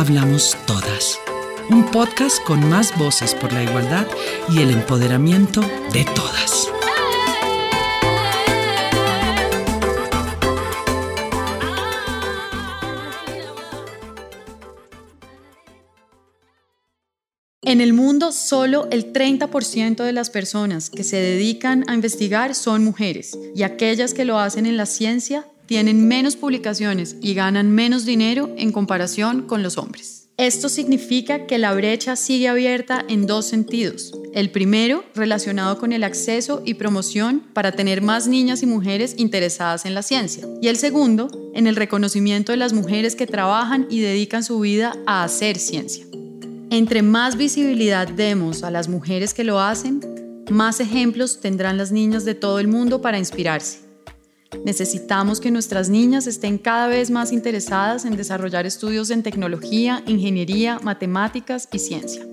hablamos todas. Un podcast con más voces por la igualdad y el empoderamiento de todas. En el mundo, solo el 30% de las personas que se dedican a investigar son mujeres y aquellas que lo hacen en la ciencia tienen menos publicaciones y ganan menos dinero en comparación con los hombres. Esto significa que la brecha sigue abierta en dos sentidos. El primero, relacionado con el acceso y promoción para tener más niñas y mujeres interesadas en la ciencia. Y el segundo, en el reconocimiento de las mujeres que trabajan y dedican su vida a hacer ciencia. Entre más visibilidad demos a las mujeres que lo hacen, más ejemplos tendrán las niñas de todo el mundo para inspirarse. Necesitamos que nuestras niñas estén cada vez más interesadas en desarrollar estudios en tecnología, ingeniería, matemáticas y ciencia.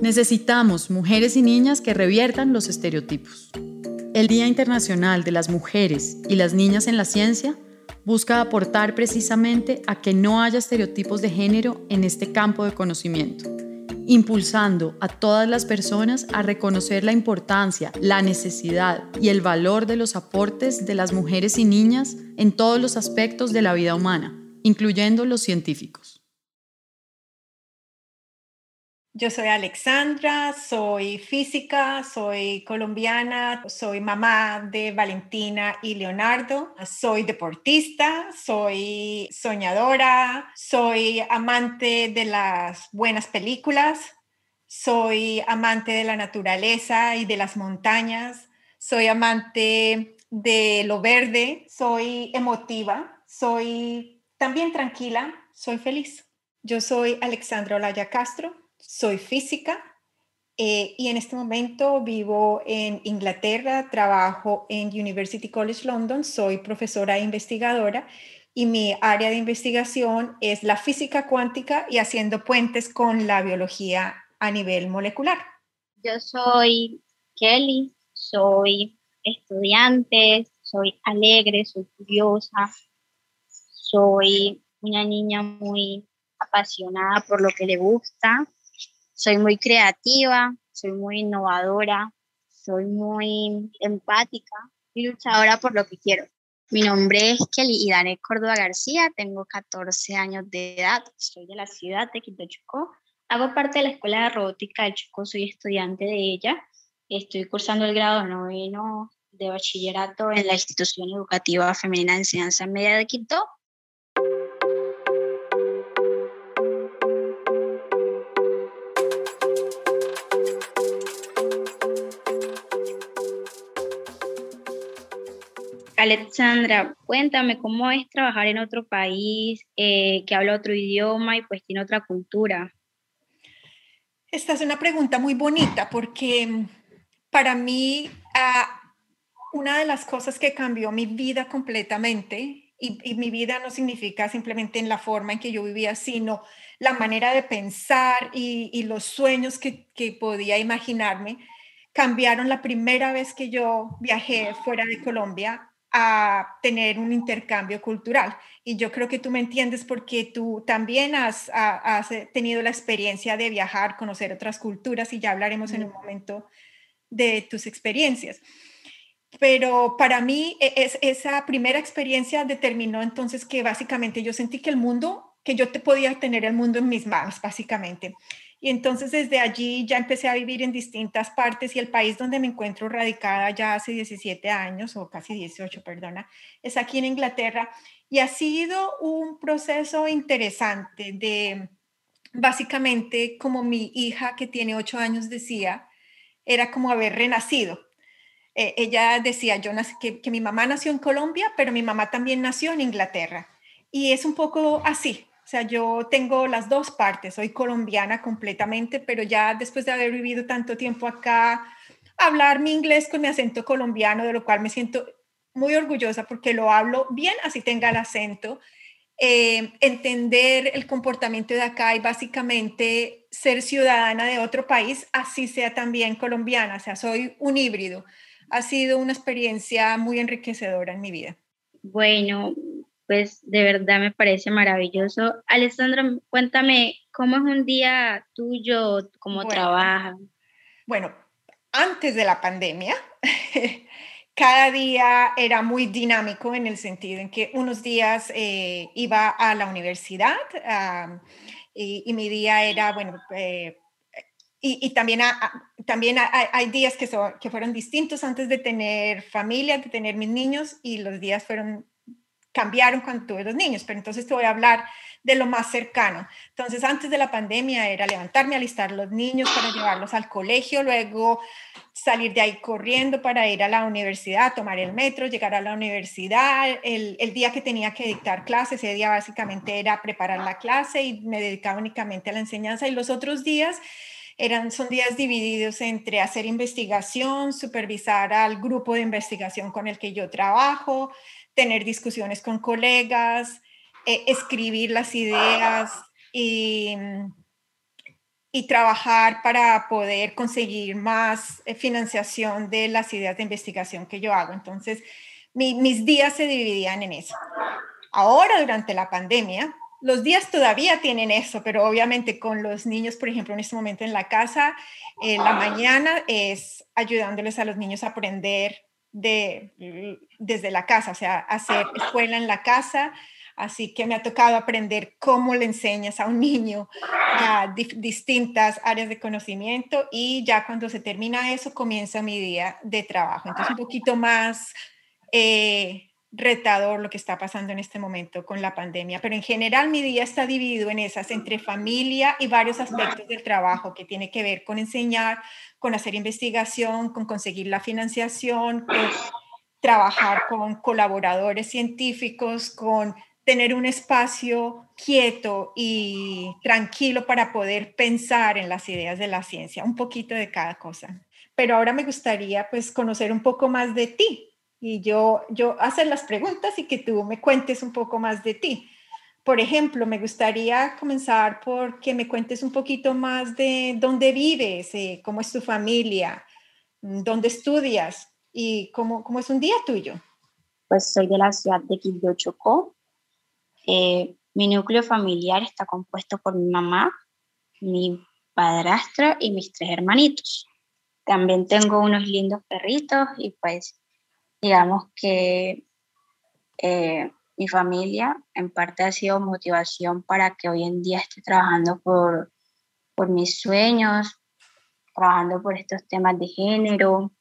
Necesitamos mujeres y niñas que reviertan los estereotipos. El Día Internacional de las Mujeres y las Niñas en la Ciencia busca aportar precisamente a que no haya estereotipos de género en este campo de conocimiento impulsando a todas las personas a reconocer la importancia, la necesidad y el valor de los aportes de las mujeres y niñas en todos los aspectos de la vida humana, incluyendo los científicos. Yo soy Alexandra, soy física, soy colombiana, soy mamá de Valentina y Leonardo, soy deportista, soy soñadora, soy amante de las buenas películas, soy amante de la naturaleza y de las montañas, soy amante de lo verde, soy emotiva, soy también tranquila, soy feliz. Yo soy Alexandra Olaya Castro, soy física eh, y en este momento vivo en Inglaterra, trabajo en University College London, soy profesora e investigadora y mi área de investigación es la física cuántica y haciendo puentes con la biología a nivel molecular. Yo soy Kelly, soy estudiante, soy alegre, soy curiosa, soy una niña muy apasionada por lo que le gusta soy muy creativa, soy muy innovadora, soy muy empática y luchadora por lo que quiero. Mi nombre es Kelly Idane Córdoba García, tengo 14 años de edad, soy de la ciudad de Quito Chocó. Hago parte de la Escuela de Robótica de Chocó, soy estudiante de ella. Estoy cursando el grado noveno de bachillerato en la institución educativa femenina de enseñanza media de Quito Alexandra, cuéntame cómo es trabajar en otro país eh, que habla otro idioma y pues tiene otra cultura. Esta es una pregunta muy bonita porque para mí ah, una de las cosas que cambió mi vida completamente, y, mi vida no significa simplemente en la forma en que yo vivía, sino la manera de pensar y, los sueños que podía imaginarme, cambiaron la primera vez que yo viajé fuera de Colombia a tener un intercambio cultural. Y yo creo que tú me entiendes porque tú también has, has, tenido la experiencia de viajar, conocer otras culturas y ya hablaremos en un momento de tus experiencias. Pero para mí e, es, esa primera experiencia determinó entonces que básicamente yo sentí que el mundo, que yo te podía tener el mundo en mis manos, básicamente. Y entonces desde allí ya empecé a vivir en distintas partes y el país donde me encuentro radicada ya hace 17 años o casi 18, perdona, es aquí en Inglaterra. Y ha sido un proceso interesante de básicamente como mi hija que tiene 8 años decía, era como haber renacido. Eh, ella decía, yo nací, que, que mi mamá nació en Colombia, pero mi mamá también nació en Inglaterra. Y es un poco así, o sea, yo tengo las dos partes, soy colombiana completamente, pero ya después de haber vivido tanto tiempo acá, hablar mi inglés con mi acento colombiano, de lo cual me siento muy orgullosa porque lo hablo bien, así tenga el acento. Eh, entender el comportamiento de acá y básicamente ser ciudadana de otro país, así sea también colombiana, o sea, soy un híbrido. Ha sido una experiencia muy enriquecedora en mi vida. Bueno, pues de verdad me parece maravilloso. Alessandra, cuéntame, ¿cómo es un día tuyo? ¿Cómo trabajas? Bueno, antes de la pandemia, cada día era muy dinámico en el sentido en que unos días eh, iba a la universidad y, mi día era, bueno, eh, y, también, también hay, días que, son, que fueron distintos antes de tener familia, de tener mis niños, y los días fueron cambiaron cuando tuve los niños, pero entonces te voy a hablar de lo más cercano. Entonces, antes de la pandemia era levantarme, alistar los niños para llevarlos al colegio, luego salir de ahí corriendo para ir a la universidad, tomar el metro, llegar a la universidad. El, día que tenía que dictar clases, ese día básicamente era preparar la clase y me dedicaba únicamente a la enseñanza. Y los otros días eran, son días divididos entre hacer investigación, supervisar al grupo de investigación con el que yo trabajo, tener discusiones con colegas, eh, escribir las ideas y, y, trabajar para poder conseguir más eh, financiación de las ideas de investigación que yo hago. Entonces, mis días se dividían en eso. Ahora, durante la pandemia, los días todavía tienen eso, pero obviamente con los niños, por ejemplo, en este momento en la casa, eh, la mañana es ayudándoles a los niños a aprender de, desde la casa, o sea, hacer escuela en la casa. Así que me ha tocado aprender cómo le enseñas a un niño a distintas áreas de conocimiento y ya cuando se termina eso comienza mi día de trabajo. Entonces un poquito más eh, retador lo que está pasando en este momento con la pandemia, pero en general mi día está dividido en esas, entre familia y varios aspectos del trabajo que tiene que ver con enseñar, con hacer investigación, con conseguir la financiación, con trabajar con colaboradores científicos, con tener un espacio quieto y tranquilo para poder pensar en las ideas de la ciencia, un poquito de cada cosa. Pero ahora me gustaría pues conocer un poco más de ti, y yo, yo hacer las preguntas y que tú me cuentes un poco más de ti. Por ejemplo, me gustaría comenzar por que me cuentes un poquito más de dónde vives, eh, cómo es tu familia, mm, dónde estudias y cómo, cómo es un día tuyo. Pues soy de la ciudad de Quibdó, Chocó. Eh, mi núcleo familiar está compuesto por mi mamá, mi padrastro y mis tres hermanitos. También tengo unos lindos perritos y pues digamos que eh, mi familia en parte ha sido motivación para que hoy en día esté trabajando por, por mis sueños, trabajando por estos temas de género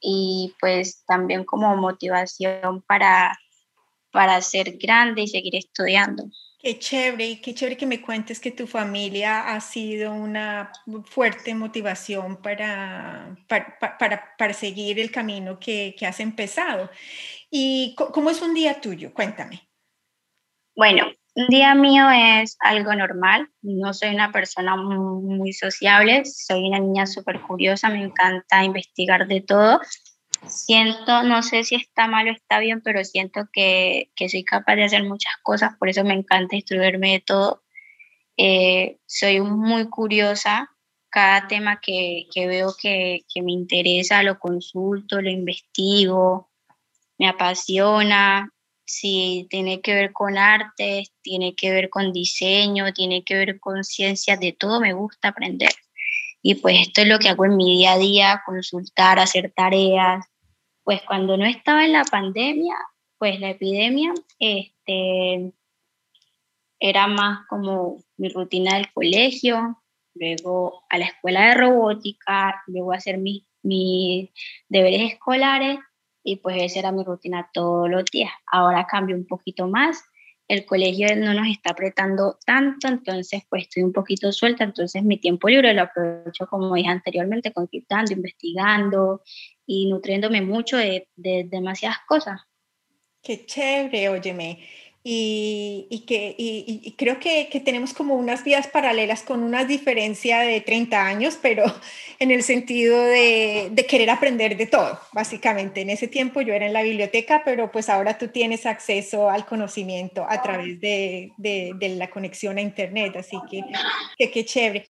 y pues también como motivación para, para ser grande y seguir estudiando. Qué chévere, qué chévere que me cuentes que tu familia ha sido una fuerte motivación para, para, para, seguir el camino que, que, has empezado. ¿Y cómo es un día tuyo? Cuéntame. Bueno, un día mío es algo normal. No soy una persona muy, muy sociable, soy una niña súper curiosa, me encanta investigar de todo siento, no sé si está mal o está bien, pero siento que, que soy capaz de hacer muchas cosas, por eso me encanta instruirme de todo. Eh, soy muy curiosa, cada tema que, que veo que, que, me interesa lo consulto, lo investigo, me apasiona. Si tiene que ver con artes, tiene que ver con diseño, tiene que ver con ciencias, de todo me gusta aprender. Y pues esto es lo que hago en mi día a día, consultar, hacer tareas. Pues cuando no estaba en la pandemia, pues la epidemia, este, era más como mi rutina del colegio, luego a la escuela de robótica, luego hacer mis, mis deberes escolares y pues esa era mi rutina todos los días. Ahora cambio un poquito más el colegio no nos está apretando tanto, entonces pues estoy un poquito suelta, entonces mi tiempo libre lo aprovecho como dije anteriormente, conquistando, investigando y nutriéndome mucho de, de demasiadas cosas. Qué chévere, óyeme y, que, y, creo que, tenemos como unas vías paralelas con una diferencia de 30 años, pero en el sentido de, querer aprender de todo, básicamente. En ese tiempo yo era en la biblioteca, pero pues ahora tú tienes acceso al conocimiento a través de, la conexión a Internet, así que qué chévere.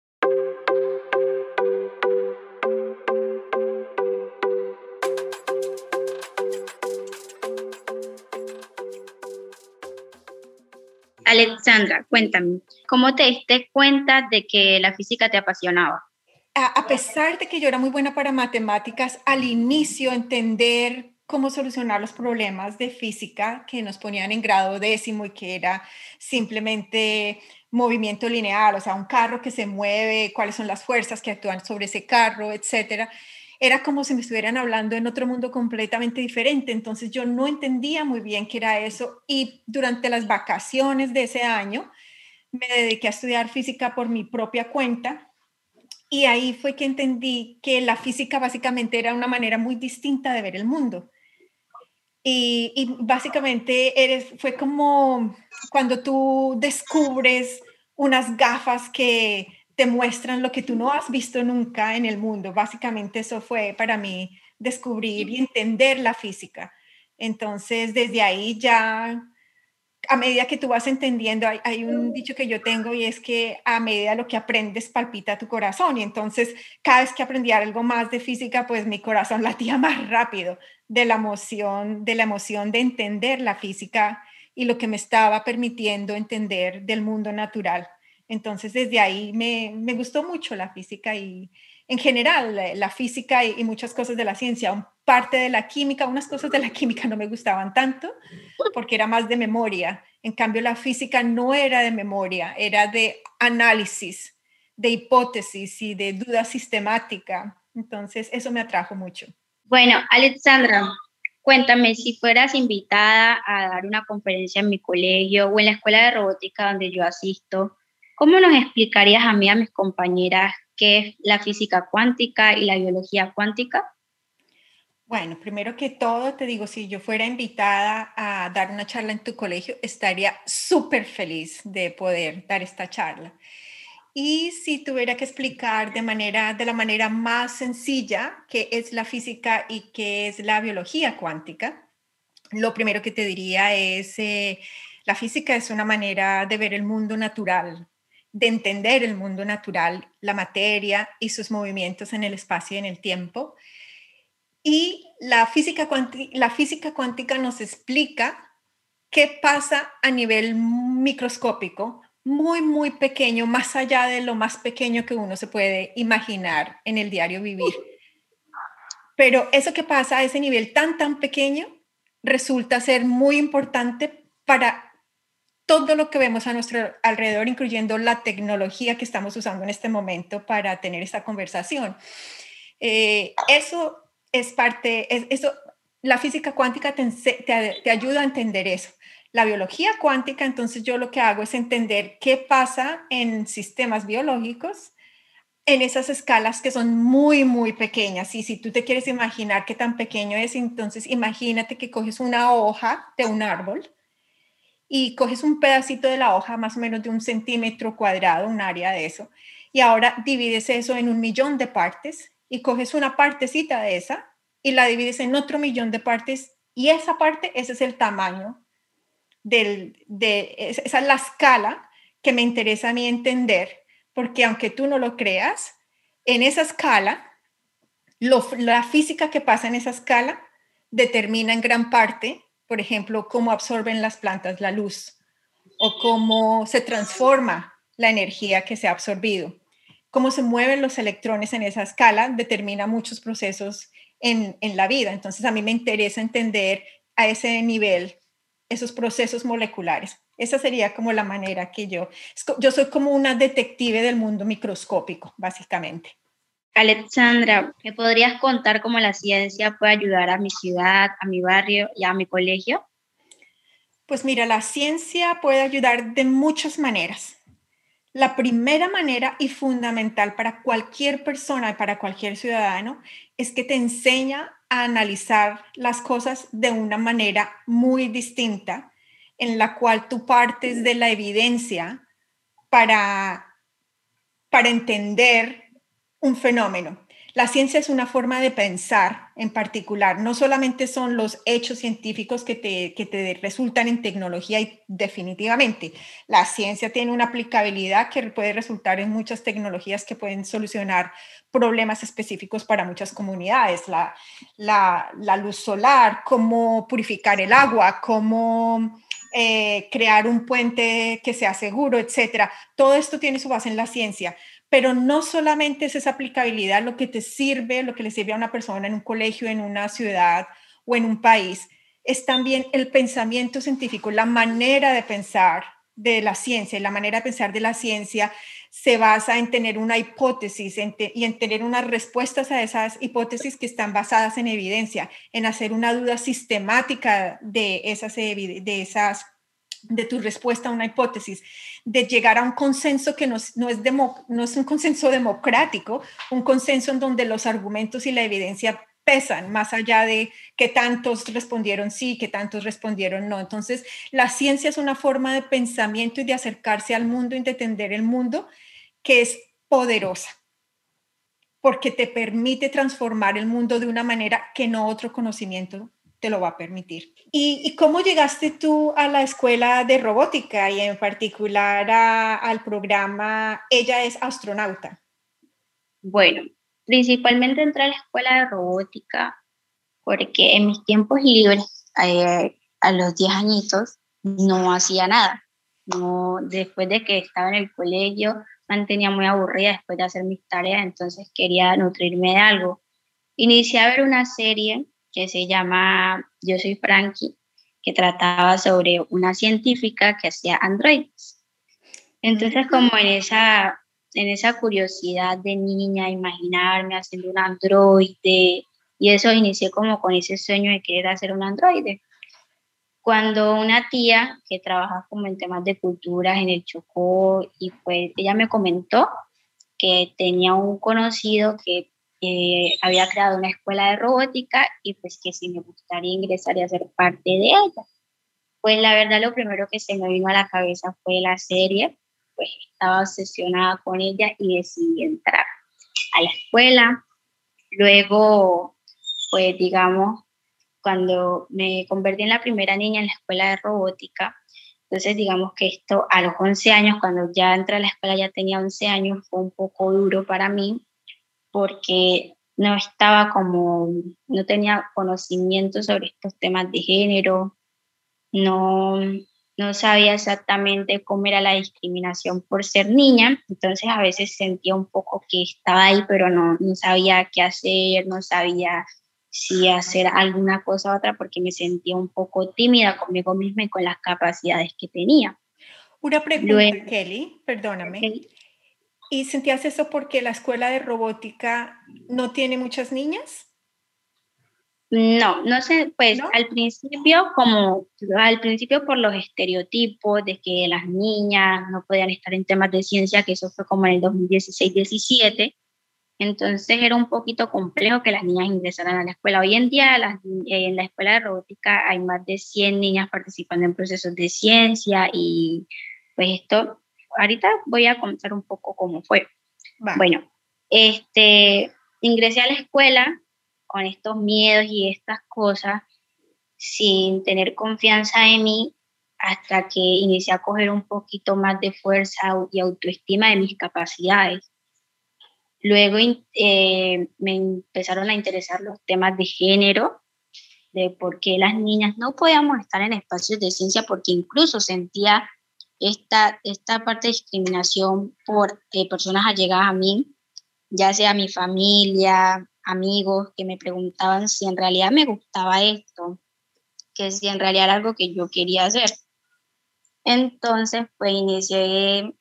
Alexandra, cuéntame, ¿cómo te diste cuenta de que la física te apasionaba? A, pesar de que yo era muy buena para matemáticas, al inicio entender cómo solucionar los problemas de física que nos ponían en grado décimo y que era simplemente movimiento lineal, o sea, un carro que se mueve, cuáles son las fuerzas que actúan sobre ese carro, etcétera. Era como si me estuvieran hablando en otro mundo completamente diferente, entonces yo no entendía muy bien qué era eso. Y durante las vacaciones de ese año me dediqué a estudiar física por mi propia cuenta. Y ahí fue que entendí que la física básicamente era una manera muy distinta de ver el mundo. Y, básicamente eres, fue como cuando tú descubres unas gafas que te muestran lo que tú no has visto nunca en el mundo. Básicamente eso fue para mí descubrir y entender la física. Entonces, desde ahí ya, a medida que tú vas entendiendo, hay, un dicho que yo tengo y es que a medida lo que aprendes palpita tu corazón. Y entonces, cada vez que aprendía algo más de física, pues mi corazón latía más rápido de la emoción, de la emoción de entender la física y lo que me estaba permitiendo entender del mundo natural. Entonces, desde ahí me, gustó mucho la física y en general la, física y, muchas cosas de la ciencia, parte de la química, unas cosas de la química no me gustaban tanto porque era más de memoria. En cambio, la física no era de memoria, era de análisis, de hipótesis y de duda sistemática. Entonces, eso me atrajo mucho. Bueno, Alexandra, cuéntame si fueras invitada a dar una conferencia en mi colegio o en la escuela de robótica donde yo asisto, ¿cómo nos explicarías a mí, a mis compañeras, qué es la física cuántica y la biología cuántica? Bueno, primero que todo, te digo, si yo fuera invitada a dar una charla en tu colegio, estaría súper feliz de poder dar esta charla. Y si tuviera que explicar de, manera, de la manera más sencilla qué es la física y qué es la biología cuántica, lo primero que te diría es, eh, la física es una manera de ver el mundo natural, de entender el mundo natural, la materia y sus movimientos en el espacio y en el tiempo. Y la física, la física cuántica nos explica qué pasa a nivel microscópico muy, muy pequeño, más allá de lo más pequeño que uno se puede imaginar en el diario vivir. Pero eso que pasa a ese nivel tan, tan pequeño resulta ser muy importante para todo lo que vemos a nuestro alrededor, incluyendo la tecnología que estamos usando en este momento para tener esta conversación. Eh, eso es parte, eso, la física cuántica te, te ayuda a entender eso la biología cuántica, entonces yo lo que hago es entender qué pasa en sistemas biológicos en esas escalas que son muy, muy pequeñas. Y si tú te quieres imaginar qué tan pequeño es, entonces imagínate que coges una hoja de un árbol y coges un pedacito de la hoja, más o menos de un centímetro cuadrado, un área de eso, y ahora divides eso en un millón de partes y coges una partecita de esa y la divides en otro millón de partes y esa parte, ese es el tamaño de, esa es la escala que me interesa a mí entender, porque aunque tú no lo creas, en esa escala, la física que pasa en esa escala determina en gran parte, por ejemplo, cómo absorben las plantas la luz o cómo se transforma la energía que se ha absorbido. Cómo se mueven los electrones en esa escala determina muchos procesos en, en la vida. Entonces a mí me interesa entender a ese nivel esos procesos moleculares. Esa sería como la manera que yo, yo soy como una detective del mundo microscópico, básicamente. Alexandra, ¿me podrías contar cómo la ciencia puede ayudar a mi ciudad, a mi barrio y a mi colegio? Pues mira, la ciencia puede ayudar de muchas maneras. La primera manera y fundamental para cualquier persona y para cualquier ciudadano es que te enseña analizar las cosas de una manera muy distinta, en la cual tú partes de la evidencia para, para entender un fenómeno. La ciencia es una forma de pensar en particular. No solamente son los hechos científicos que te, que te resultan en tecnología y definitivamente la ciencia tiene una aplicabilidad que puede resultar en muchas tecnologías que pueden solucionar problemas específicos para muchas comunidades. La, luz solar, cómo purificar el agua, cómo eh, crear un puente que sea seguro, etcétera. Todo esto tiene su base en la ciencia, pero no solamente es esa aplicabilidad lo que te sirve, lo que le sirve a una persona en un colegio, en una ciudad o en un país, es también el pensamiento científico, la manera de pensar de la ciencia. Y la manera de pensar de la ciencia se basa en tener una hipótesis y en tener unas respuestas a esas hipótesis que están basadas en evidencia, en hacer una duda sistemática de esas, de esas de tu respuesta a una hipótesis, de llegar a un consenso que no, no es no es un consenso democrático, un consenso en donde los argumentos y la evidencia pesan, más allá de que tantos respondieron sí, que tantos respondieron no. Entonces, la ciencia es una forma de pensamiento y de acercarse al mundo y de entender el mundo que es poderosa, porque te permite transformar el mundo de una manera que no otro conocimiento te lo va a permitir. ¿Y, cómo llegaste tú a la escuela de robótica y en particular al programa Ella es astronauta? Bueno, principalmente entré a la escuela de robótica porque en mis tiempos libres, eh, a los 10 añitos, no hacía nada. No, después de que estaba en el colegio, mantenía muy aburrida después de hacer mis tareas, entonces quería nutrirme de algo. Inicié a ver una serie que se llama Yo soy Frankie, que trataba sobre una científica que hacía androides. Entonces, como en esa en esa curiosidad de niña, imaginarme haciendo un androide, y eso inicié como con ese sueño de querer hacer un androide. Cuando una tía que trabaja como en temas de culturas en el Chocó, y pues ella me comentó que tenía un conocido que había creado una escuela de robótica y pues que si me gustaría ingresar y hacer parte de ella. Pues la verdad lo primero que se me vino a la cabeza fue la serie, pues estaba obsesionada con ella y decidí entrar a la escuela. Luego, pues digamos, cuando me convertí en la primera niña en la escuela de robótica, entonces digamos que esto a los 11 años, cuando ya entré a la escuela ya tenía 11 años, fue un poco duro para mí porque no estaba como, no tenía conocimiento sobre estos temas de género, no, no sabía exactamente cómo era la discriminación por ser niña, entonces a veces sentía un poco que estaba ahí, pero no, no sabía qué hacer, no sabía si hacer alguna cosa u otra porque me sentía un poco tímida conmigo misma y con las capacidades que tenía. Una pregunta, Kelly, perdóname. ¿Y sentías eso porque la escuela de robótica no tiene muchas niñas? No, no sé, pues al principio como al principio por los estereotipos de que las niñas no podían estar en temas de ciencia, que eso fue como en el 2016-17, entonces era un poquito complejo que las niñas ingresaran a la escuela. Hoy en día en la escuela de robótica hay más de 100 niñas participando en procesos de ciencia y pues esto, ahorita voy a contar un poco cómo fue. Bueno, este, ingresé a la escuela con estos miedos y estas cosas sin tener confianza en mí hasta que inicié a coger un poquito más de fuerza y autoestima de mis capacidades. Luego eh, me empezaron a interesar los temas de género, de por qué las niñas no podíamos estar en espacios de ciencia, porque incluso sentía esta, esta parte de discriminación por eh, personas allegadas a mí, ya sea mi familia, amigos que me preguntaban si en realidad me gustaba esto, que si en realidad era algo que yo quería hacer. Entonces, pues inicié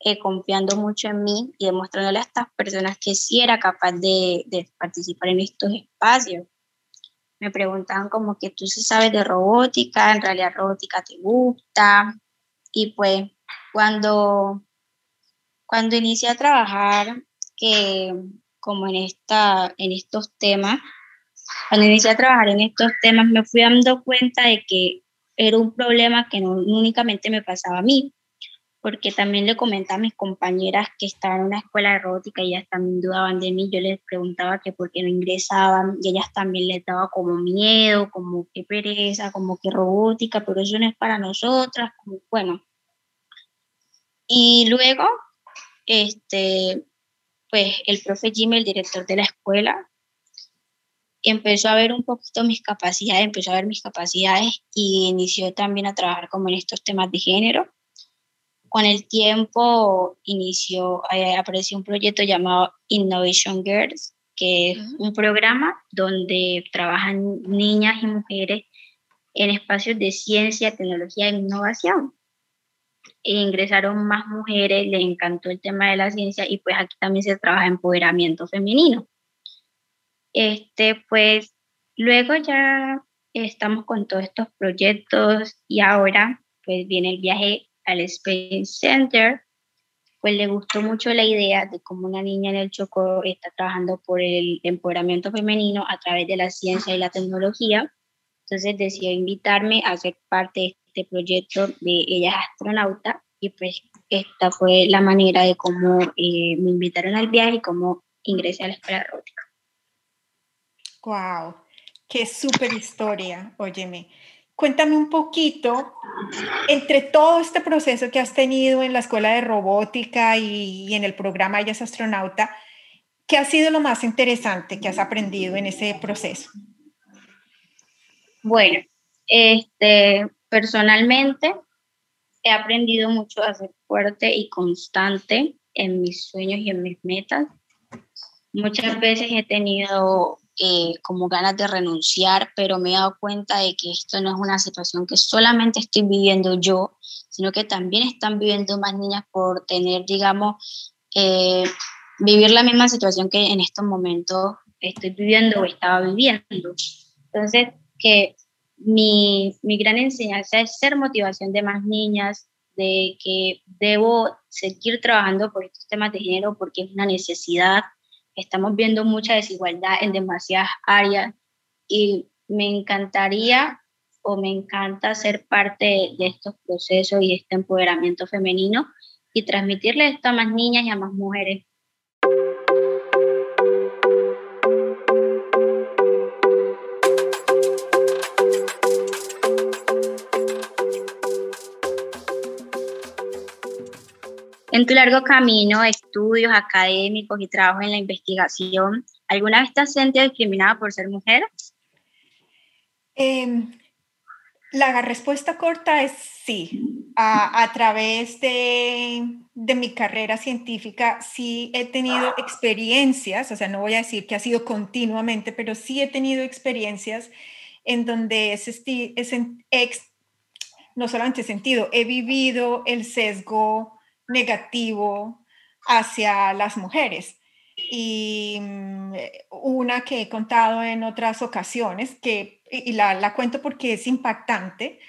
eh, confiando mucho en mí y demostrándole a estas personas que sí era capaz de, de, participar en estos espacios. Me preguntaban como que tú sí sabes de robótica, en realidad robótica te gusta. Y pues cuando, cuando inicié a trabajar, que como en, esta, en estos temas. Cuando inicié a trabajar en estos temas me fui dando cuenta de que era un problema que no únicamente me pasaba a mí, porque también le comentaba a mis compañeras que estaban en una escuela de robótica y ellas también dudaban de mí. Yo les preguntaba que por qué no ingresaban y ellas también les daba como miedo, como que pereza, como que robótica, pero eso no es para nosotras, bueno. Y luego, este, pues el profe Jimmy, el director de la escuela, empezó a ver un poquito mis capacidades, empezó a ver mis capacidades y inició también a trabajar como en estos temas de género. Con el tiempo inició, eh, apareció un proyecto llamado Innovation Girls, que es un programa donde trabajan niñas y mujeres en espacios de ciencia, tecnología e innovación. E ingresaron más mujeres, les encantó el tema de la ciencia y pues aquí también se trabaja empoderamiento femenino. Este, pues luego ya estamos con todos estos proyectos y ahora pues viene el viaje al Space Center, pues le gustó mucho la idea de cómo una niña en el Chocó está trabajando por el empoderamiento femenino a través de la ciencia y la tecnología. Entonces decidió invitarme a ser parte de este proyecto de Ella es astronauta y pues esta fue la manera de cómo eh, me invitaron al viaje y cómo ingresé a la escuela robótica. Wow, qué súper historia, óyeme. Cuéntame un poquito, entre todo este proceso que has tenido en la escuela de robótica y, en el programa Ella es astronauta, ¿qué ha sido lo más interesante que has aprendido en ese proceso? Bueno, este, personalmente he aprendido mucho a ser fuerte y constante en mis sueños y en mis metas. Muchas veces he tenido eh, como ganas de renunciar, pero me he dado cuenta de que esto no es una situación que solamente estoy viviendo yo, sino que también están viviendo más niñas por tener, digamos, eh, vivir la misma situación que en estos momentos estoy viviendo o estaba viviendo. Entonces, que mi, mi gran enseñanza es ser motivación de más niñas, de que debo seguir trabajando por estos temas de género porque es una necesidad, estamos viendo mucha desigualdad en demasiadas áreas y me encantaría o me encanta ser parte de estos procesos y este empoderamiento femenino y transmitirle esto a más niñas y a más mujeres. En tu largo camino, estudios académicos y trabajo en la investigación, ¿alguna vez te has sentido discriminada por ser mujer? Em, la respuesta corta es sí. A, través de, de, mi carrera científica sí he tenido experiencias, o sea, no voy a decir que ha sido continuamente, pero sí he tenido experiencias en donde es, es no solamente sentido, he vivido el sesgo negativo hacia las mujeres. Y mm, una que he contado en otras ocasiones, que, y la, cuento porque es impactante,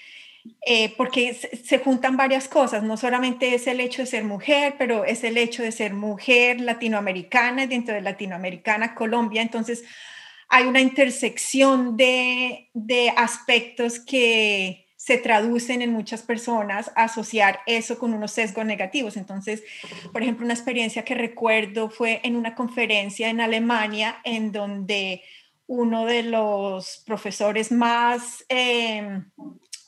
eh, porque se, juntan varias cosas, no solamente es el hecho de ser mujer, pero es el hecho de ser mujer latinoamericana, dentro de latinoamericana, Colombia, entonces hay una intersección de, de aspectos que, se traducen en muchas personas asociar eso con unos sesgos negativos. Entonces, por ejemplo, una experiencia que recuerdo fue en una conferencia en Alemania en donde uno de los profesores más em,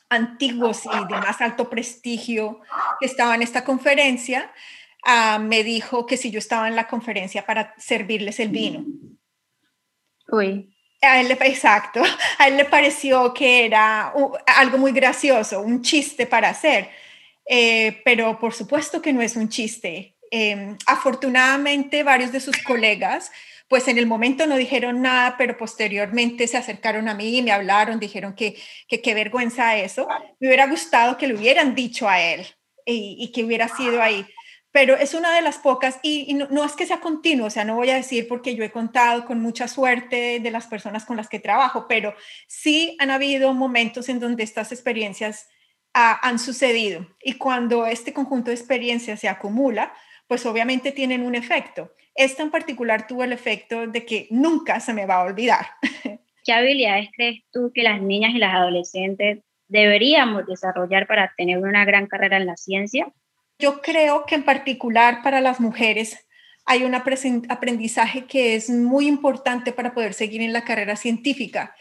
antiguos y de más alto prestigio que estaba en esta conferencia, ah, me dijo que si yo estaba en la conferencia para servirles el vino. A él exacto, a él le pareció que era algo muy gracioso, un chiste para hacer, eh, pero por supuesto que no es un chiste. Em, afortunadamente varios de sus colegas, pues en el momento no dijeron nada, pero posteriormente se acercaron a mí y me hablaron, dijeron que qué vergüenza eso. Me hubiera gustado que le hubieran dicho a él y que hubiera sido ahí pero es una de las pocas y, no, es que sea continuo, o sea, no voy a decir porque yo he contado con mucha suerte de las personas con las que trabajo, pero sí han habido momentos en donde estas experiencias han sucedido y cuando este conjunto de experiencias se acumula, pues obviamente tienen un efecto. Esta en particular tuvo el efecto de que nunca se me va a olvidar. ¿Qué habilidades crees tú que las niñas y las adolescentes deberíamos desarrollar para tener una gran carrera en la ciencia? Yo creo que en particular para las mujeres hay un aprendizaje que es muy importante para poder seguir en la carrera científica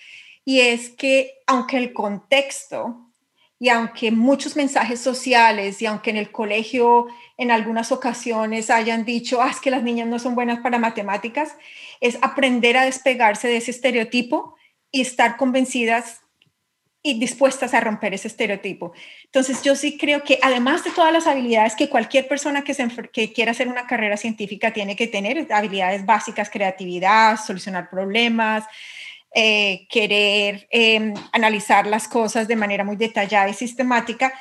y es que aunque el contexto y aunque muchos mensajes sociales y aunque en el colegio en algunas ocasiones hayan dicho, ah, que las niñas no son buenas para matemáticas, es aprender a despegarse de ese estereotipo y estar convencidas y dispuestas a romper ese estereotipo. Entonces, yo sí creo que además de todas las habilidades que cualquier persona que, se, que quiera hacer una carrera científica tiene que tener, habilidades básicas, creatividad, solucionar problemas, eh, querer em, analizar las cosas de manera muy detallada y sistemática,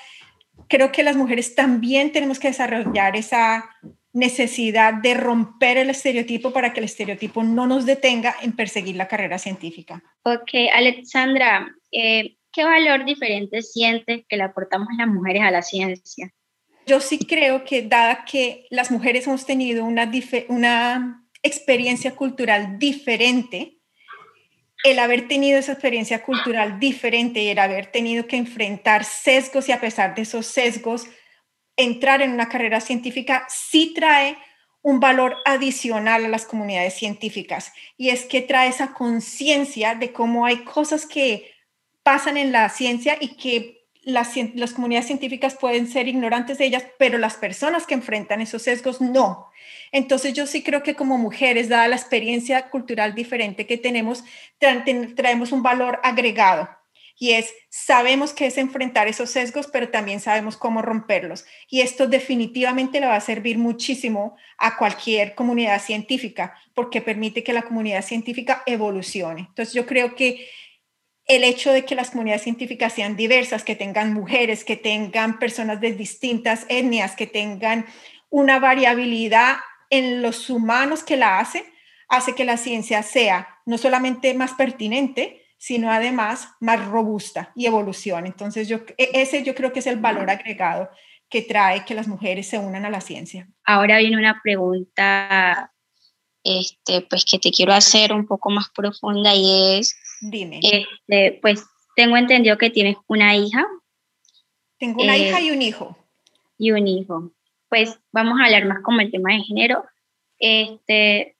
creo que las mujeres también tenemos que desarrollar esa necesidad de romper el estereotipo para que el estereotipo no nos detenga en perseguir la carrera científica. Ok, Alexandra, eh, ¿qué valor diferente sientes que le aportamos las mujeres a la ciencia? Yo sí creo que dada que las mujeres hemos tenido una, una experiencia cultural diferente, el haber tenido esa experiencia cultural diferente y el haber tenido que enfrentar sesgos y a pesar de esos sesgos, entrar en una carrera científica sí trae un valor adicional a las comunidades científicas y es que trae esa conciencia de cómo hay cosas que pasan en la ciencia y que las, comunidades científicas pueden ser ignorantes de ellas, pero las personas que enfrentan esos sesgos no. Entonces yo sí creo que como mujeres, dada la experiencia cultural diferente que tenemos, traemos un valor agregado y es, sabemos que es enfrentar esos sesgos, pero también sabemos cómo romperlos. Y esto definitivamente le va a servir muchísimo a cualquier comunidad científica, porque permite que la comunidad científica evolucione. Entonces yo creo que el hecho de que las comunidades científicas sean diversas, que tengan mujeres, que tengan personas de distintas etnias, que tengan una variabilidad en los humanos que la hace, hace que la ciencia sea no solamente más pertinente, sino además más robusta y evolución. Entonces, yo, e, ese yo creo que es el valor agregado que trae que las mujeres se unan a la ciencia. Ahora viene una pregunta este, pues que te quiero hacer un poco más profunda y es, dime, este, pues tengo entendido que tienes una hija. Tengo una hija eh, y un hijo. Y un hijo. Pues vamos a hablar más como el tema de género. Este,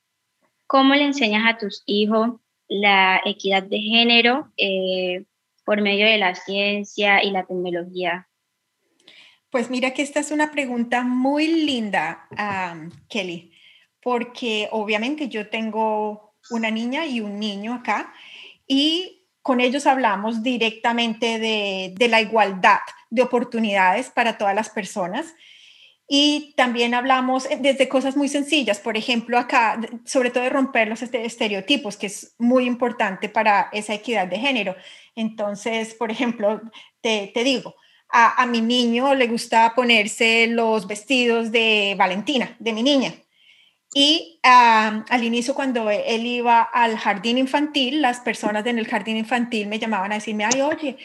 ¿Cómo le enseñas a tus hijos la equidad de género eh, por medio de la ciencia y la tecnología? Pues mira que esta es una pregunta muy linda, Kelly, porque obviamente yo tengo una niña y un niño acá y con ellos hablamos directamente de, la igualdad de oportunidades para todas las personas y también hablamos desde cosas muy sencillas, por ejemplo, acá, sobre todo de romper los este, estereotipos, que es muy importante para esa equidad de género. Entonces, por ejemplo, te, digo, a, mi niño le gusta ponerse los vestidos de Valentina, de mi niña. Y al inicio, cuando él iba al jardín infantil, las personas en el jardín infantil me llamaban a decirme, ay, oye,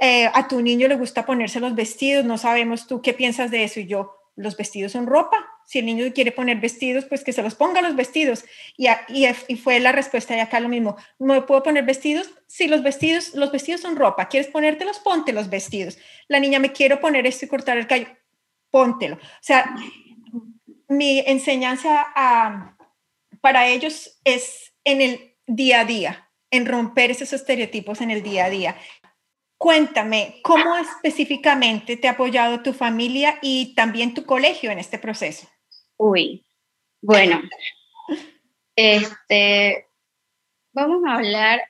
eh, a tu niño le gusta ponerse los vestidos, no sabemos tú qué piensas de eso. Y yo, los vestidos son ropa. Si el niño quiere poner vestidos, pues que se los ponga los vestidos. Y, y, fue la respuesta de acá lo mismo. ¿No puedo poner vestidos? Si los vestidos, los vestidos son ropa. ¿Quieres ponértelos? Ponte los vestidos. La niña, me quiero poner esto y cortar el cabello. Póntelo. O sea, mi enseñanza para ellos es en el día a día, en romper esos estereotipos en el día a día. Cuéntame, ¿cómo específicamente te ha apoyado tu familia y también tu colegio en este proceso? Uy, bueno, este, vamos a hablar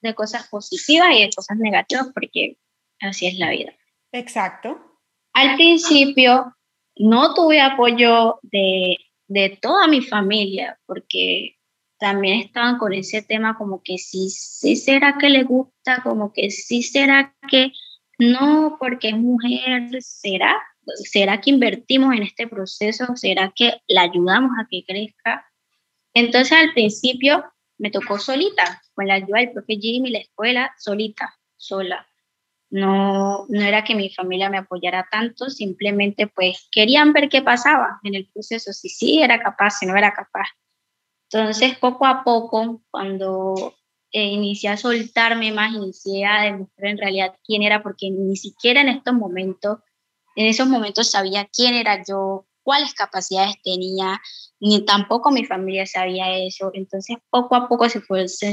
de cosas positivas y de cosas negativas porque así es la vida. Exacto. Al principio no tuve apoyo de, de toda mi familia porque también estaban con ese tema como que sí, sí será que le gusta, como que sí será que no, porque es mujer, será, será que invertimos en este proceso, será que la ayudamos a que crezca. Entonces al principio me tocó solita, con la ayuda del profe Jimmy, la escuela, solita, sola. No, no era que mi familia me apoyara tanto, simplemente pues querían ver qué pasaba en el proceso, si sí era capaz, si no era capaz. Entonces, poco a poco, cuando eh, inicié a soltarme más, inicié a demostrar en realidad quién era, porque ni siquiera en estos momentos, en esos momentos sabía quién era yo, cuáles capacidades tenía, ni tampoco mi familia sabía eso. Entonces, poco a poco se,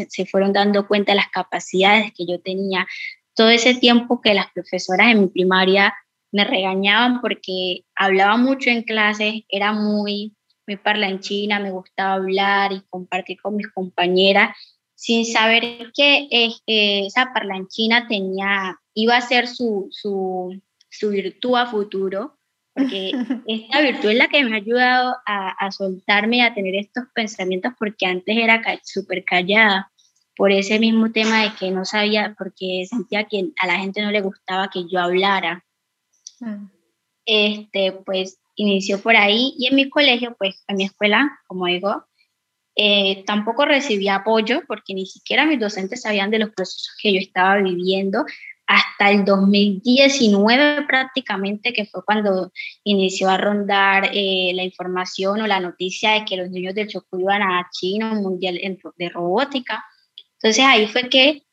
se, fueron dando cuenta de las capacidades que yo tenía. Todo ese tiempo que las profesoras en mi primaria me regañaban porque hablaba mucho en clases, era muy muy parlanchina, me gustaba hablar y compartir con mis compañeras, sin saber que eh, esa parlanchina tenía, iba a ser su, su, su virtud a futuro, porque esta virtud es la que me ha ayudado a, a soltarme y a tener estos pensamientos, porque antes era súper callada por ese mismo tema de que no sabía, porque sentía que a la gente no le gustaba que yo hablara. Mm. Este, pues inició por ahí y en mi colegio, pues en mi escuela, como digo, eh, tampoco recibía apoyo porque ni siquiera mis docentes sabían de los procesos que yo estaba viviendo hasta el 2019 prácticamente, que fue cuando inició a rondar eh, la información o la noticia de que los niños del Chocó iban a China, un mundial de robótica. Entonces ahí fue que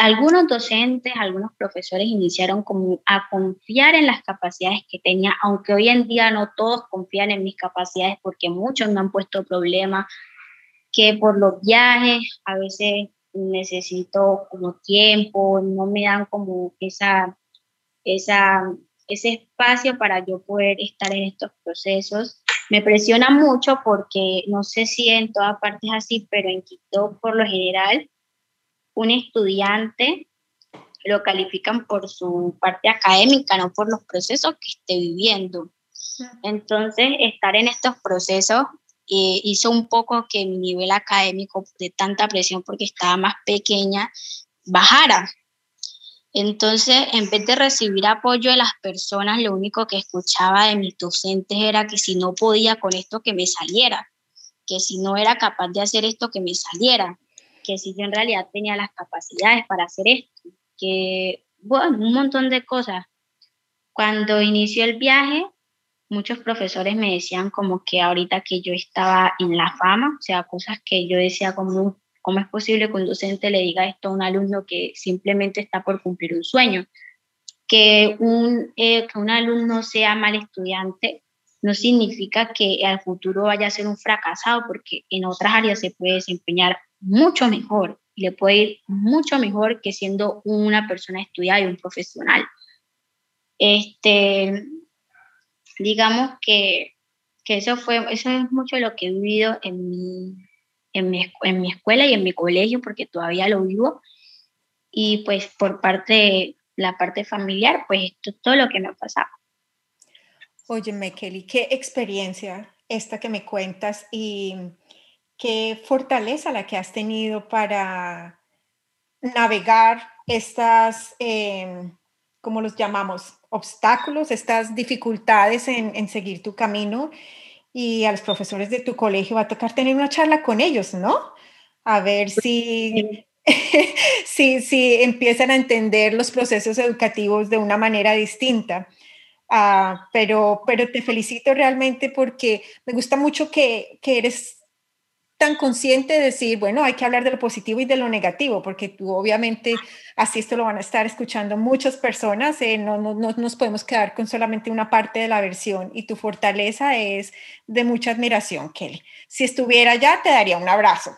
algunos docentes, algunos profesores iniciaron como a confiar en las capacidades que tenía, aunque hoy en día no todos confían en mis capacidades porque muchos me han puesto problemas, que por los viajes a veces necesito como tiempo, no me dan como esa, esa, ese espacio para yo poder estar en estos procesos. Me presiona mucho porque no sé si en todas partes así, pero en Quito por lo general un estudiante lo califican por su parte académica, no por los procesos que esté viviendo. Entonces, estar en estos procesos eh, hizo un poco que mi nivel académico de tanta presión porque estaba más pequeña bajara. Entonces, en vez de recibir apoyo de las personas, lo único que escuchaba de mis docentes era que si no podía con esto, que me saliera, que si no era capaz de hacer esto, que me saliera que si yo en realidad tenía las capacidades para hacer esto, que, bueno, un montón de cosas. Cuando inició el viaje, muchos profesores me decían como que ahorita que yo estaba en la fama, o sea, cosas que yo decía como, ¿cómo es posible que un docente le diga esto a un alumno que simplemente está por cumplir un sueño? Que un, eh, que un alumno sea mal estudiante no significa que al futuro vaya a ser un fracasado, porque en otras áreas se puede desempeñar mucho mejor y le puede ir mucho mejor que siendo una persona estudiada y un profesional. Este, digamos que, que eso, fue, eso es mucho lo que he vivido en mi, en mi, en mi escuela y en mi colegio, porque todavía lo vivo. Y pues por parte, la parte familiar, pues esto es todo lo que me ha pasado. Oye, Kelly, qué experiencia esta que me cuentas y qué fortaleza la que has tenido para navegar estas, eh, ¿cómo los llamamos? Obstáculos, estas dificultades en, seguir tu camino. Y a los profesores de tu colegio va a tocar tener una charla con ellos, ¿no? A ver si, si, si empiezan a entender los procesos educativos de una manera distinta. Ah, pero, pero te felicito realmente porque me gusta mucho que, que eres tan consciente de decir, bueno, hay que hablar de lo positivo y de lo negativo, porque tú obviamente así esto lo van a estar escuchando muchas personas, eh, no, no, no, nos podemos quedar con solamente una parte de la versión y tu fortaleza es de mucha admiración, Kelly. Si estuviera allá, te daría un abrazo.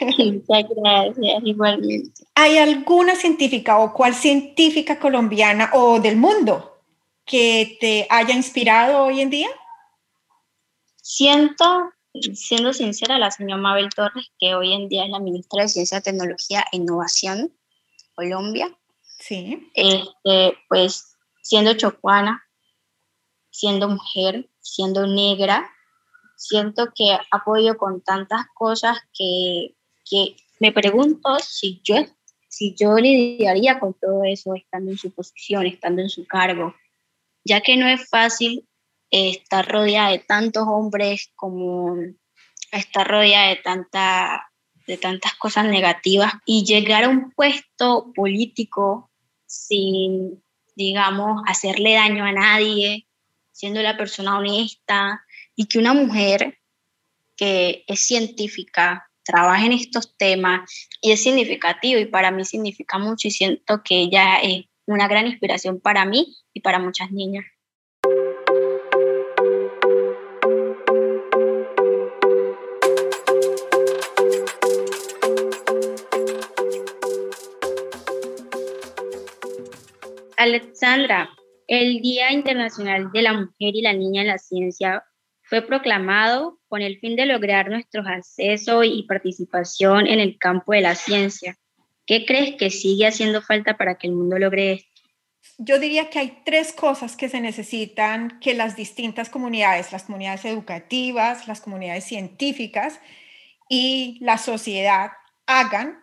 Muchas gracias, igualmente. ¿Hay alguna científica o cual científica colombiana o del mundo que te haya inspirado hoy en día? Siento siendo sincera, la señora Mabel Torres, que hoy en día es la ministra de Ciencia, Tecnología e Innovación Colombia. Sí. Este, pues siendo chocuana, siendo mujer, siendo negra, siento que ha podido con tantas cosas que, que me pregunto si yo, si yo lidiaría con todo eso estando en su posición, estando en su cargo, ya que no es fácil estar rodeada de tantos hombres como estar rodeada de, tanta, de tantas cosas negativas y llegar a un puesto político sin, digamos, hacerle daño a nadie, siendo la persona honesta y que una mujer que es científica trabaje en estos temas y es significativo y para mí significa mucho y siento que ella es una gran inspiración para mí y para muchas niñas. Alexandra, el Día Internacional de la Mujer y la Niña en la Ciencia fue proclamado con el fin de lograr nuestro acceso y participación en el campo de la ciencia. ¿Qué crees que sigue haciendo falta para que el mundo logre esto? Yo diría que hay tres cosas que se necesitan que las distintas comunidades, las comunidades educativas, las comunidades científicas y la sociedad hagan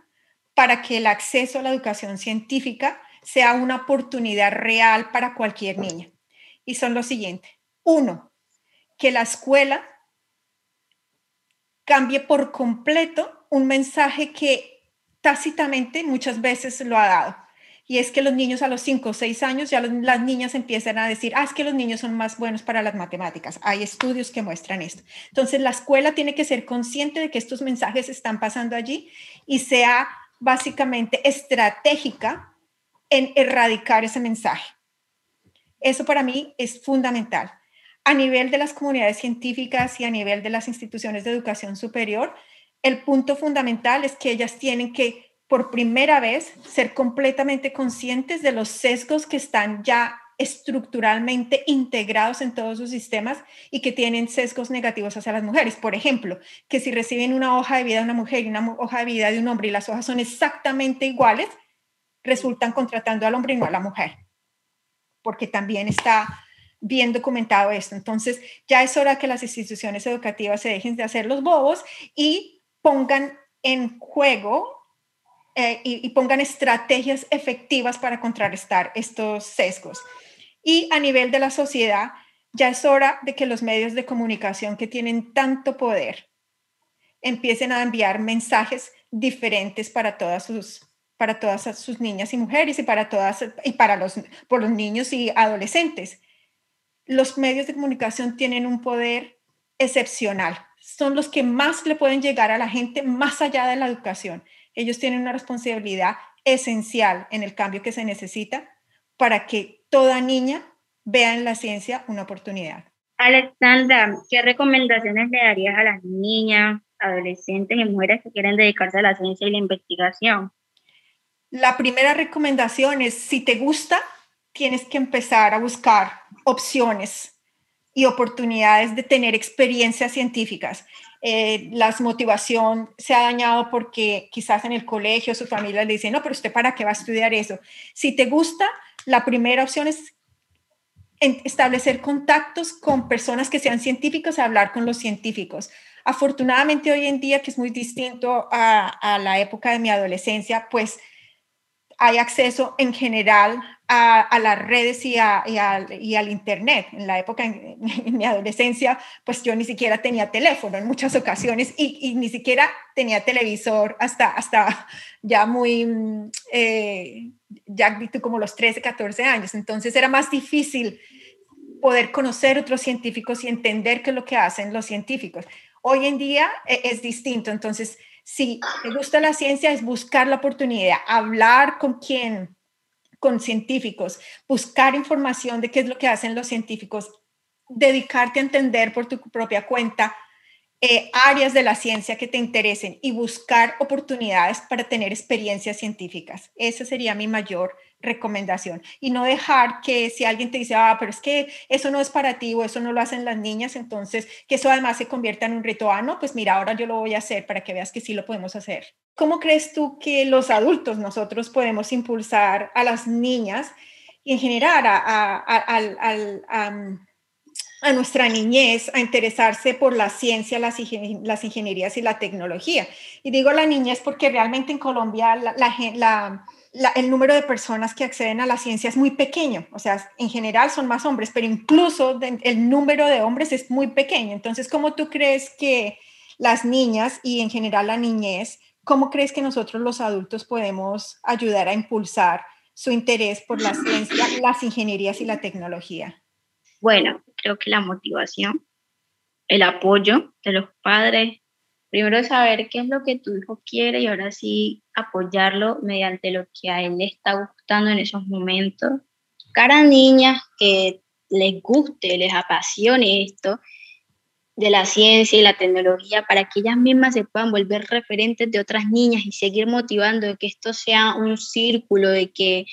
para que el acceso a la educación científica sea una oportunidad real para cualquier niña. Y son los siguientes. Uno, que la escuela cambie por completo un mensaje que tácitamente muchas veces lo ha dado. Y es que los niños a los 5 o 6 años, ya las niñas empiezan a decir, ah, es que los niños son más buenos para las matemáticas. Hay estudios que muestran esto. Entonces, la escuela tiene que ser consciente de que estos mensajes están pasando allí y sea básicamente estratégica en erradicar ese mensaje. Eso para mí es fundamental a nivel de las comunidades científicas y a nivel de las instituciones de educación superior, el punto fundamental es que ellas tienen que, por primera vez, ser completamente conscientes de los sesgos que están ya estructuralmente integrados en todos sus sistemas y que tienen sesgos negativos hacia las mujeres. Por ejemplo, que si reciben una hoja de vida de una mujer y una hoja de vida de un hombre y las hojas son exactamente iguales, resultan contratando al hombre y no a la mujer, porque también está bien documentado esto. Entonces, ya es hora que las instituciones educativas se dejen de hacer los bobos y pongan en juego eh, y, pongan estrategias efectivas para contrarrestar estos sesgos. Y a nivel de la sociedad, ya es hora de que los medios de comunicación que tienen tanto poder empiecen a enviar mensajes diferentes para todas sus para todas sus niñas y mujeres y para todas y para los por los niños y adolescentes los medios de comunicación tienen un poder excepcional. Son los que más le pueden llegar a la gente más allá de la educación. Ellos tienen una responsabilidad esencial en el cambio que se necesita para que toda niña vea en la ciencia una oportunidad. Alexandra, ¿qué recomendaciones le darías a las niñas, adolescentes y mujeres que quieren dedicarse a la ciencia y la investigación? La primera recomendación es, si te gusta, tienes que empezar a buscar opciones y oportunidades de tener experiencias científicas. Eh, la motivación se ha dañado porque quizás en el colegio su familia le dice, no, pero usted para qué va a estudiar eso. Si te gusta, la primera opción es establecer contactos con personas que sean científicos hablar con los científicos. Afortunadamente hoy en día, que es muy distinto a, a la época de mi adolescencia, pues hay acceso en general a, las redes y, al Internet. En la época, en, mi adolescencia, pues yo ni siquiera tenía teléfono en muchas ocasiones y, ni siquiera tenía televisor hasta, hasta ya muy, mm, eh, ya como los 13, 14 años. Entonces era más difícil poder conocer otros científicos y entender qué es lo que hacen los científicos. Hoy en día e, es distinto, entonces si te gusta la ciencia es buscar la oportunidad, hablar con quien con científicos, buscar información de qué es lo que hacen los científicos, dedicarte a entender por tu propia cuenta eh, áreas de la ciencia que te interesen y buscar oportunidades para tener experiencias científicas. Esa sería mi mayor recomendación. Y no dejar que si alguien te dice, ah, pero es que eso no es para ti o eso no lo hacen las niñas, entonces que eso además se convierta en un reto. Ah, no, pues mira, ahora yo lo voy a hacer para que veas que sí lo podemos hacer. ¿Cómo crees tú que los adultos, nosotros podemos impulsar a las niñas y en general a, a, nuestra niñez a interesarse por la ciencia, las, las, ingenierías y la tecnología? Y digo la niñez porque realmente en Colombia el número de personas que acceden a la ciencia es muy pequeño. O sea, en general son más hombres, pero incluso el número de hombres es muy pequeño. Entonces, ¿cómo tú crees que las niñas y en general la niñez ¿Cómo crees que nosotros los adultos podemos ayudar a impulsar su interés por la ciencia, las ingenierías y la tecnología? Bueno, creo que la motivación, el apoyo de los padres, primero saber qué es lo que tu hijo quiere y ahora sí apoyarlo mediante lo que a él le está gustando en esos momentos. Cada niña que les guste, les apasione esto, de la ciencia y la tecnología para que ellas mismas se puedan volver referentes de otras niñas y seguir motivando que esto sea un círculo, de que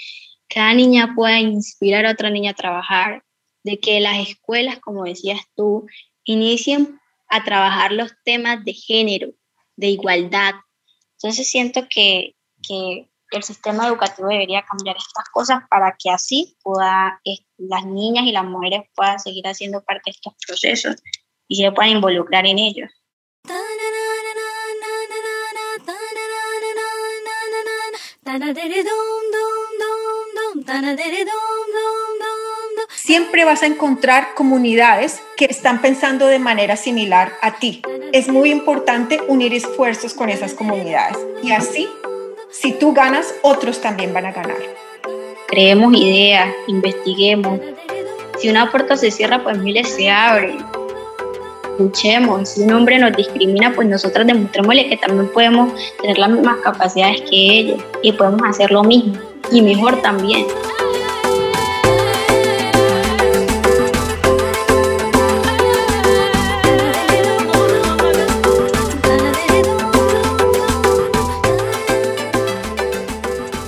cada niña pueda inspirar a otra niña a trabajar, de que las escuelas, como decías tú, inicien a trabajar los temas de género, de igualdad. Entonces siento que, que el sistema educativo debería cambiar estas cosas para que así pueda, las niñas y las mujeres puedan seguir haciendo parte de estos procesos y se puedan involucrar en ellos. Siempre vas a encontrar comunidades que están pensando de manera similar a ti. Es muy importante unir esfuerzos con esas comunidades y así, si tú ganas, otros también van a ganar. Creemos ideas, investiguemos. Si una puerta se cierra, pues miles se abren. Luchemos. Si un hombre nos discrimina, pues nosotros demostrémosle que también podemos tener las mismas capacidades que ellos y podemos hacer lo mismo y mejor también.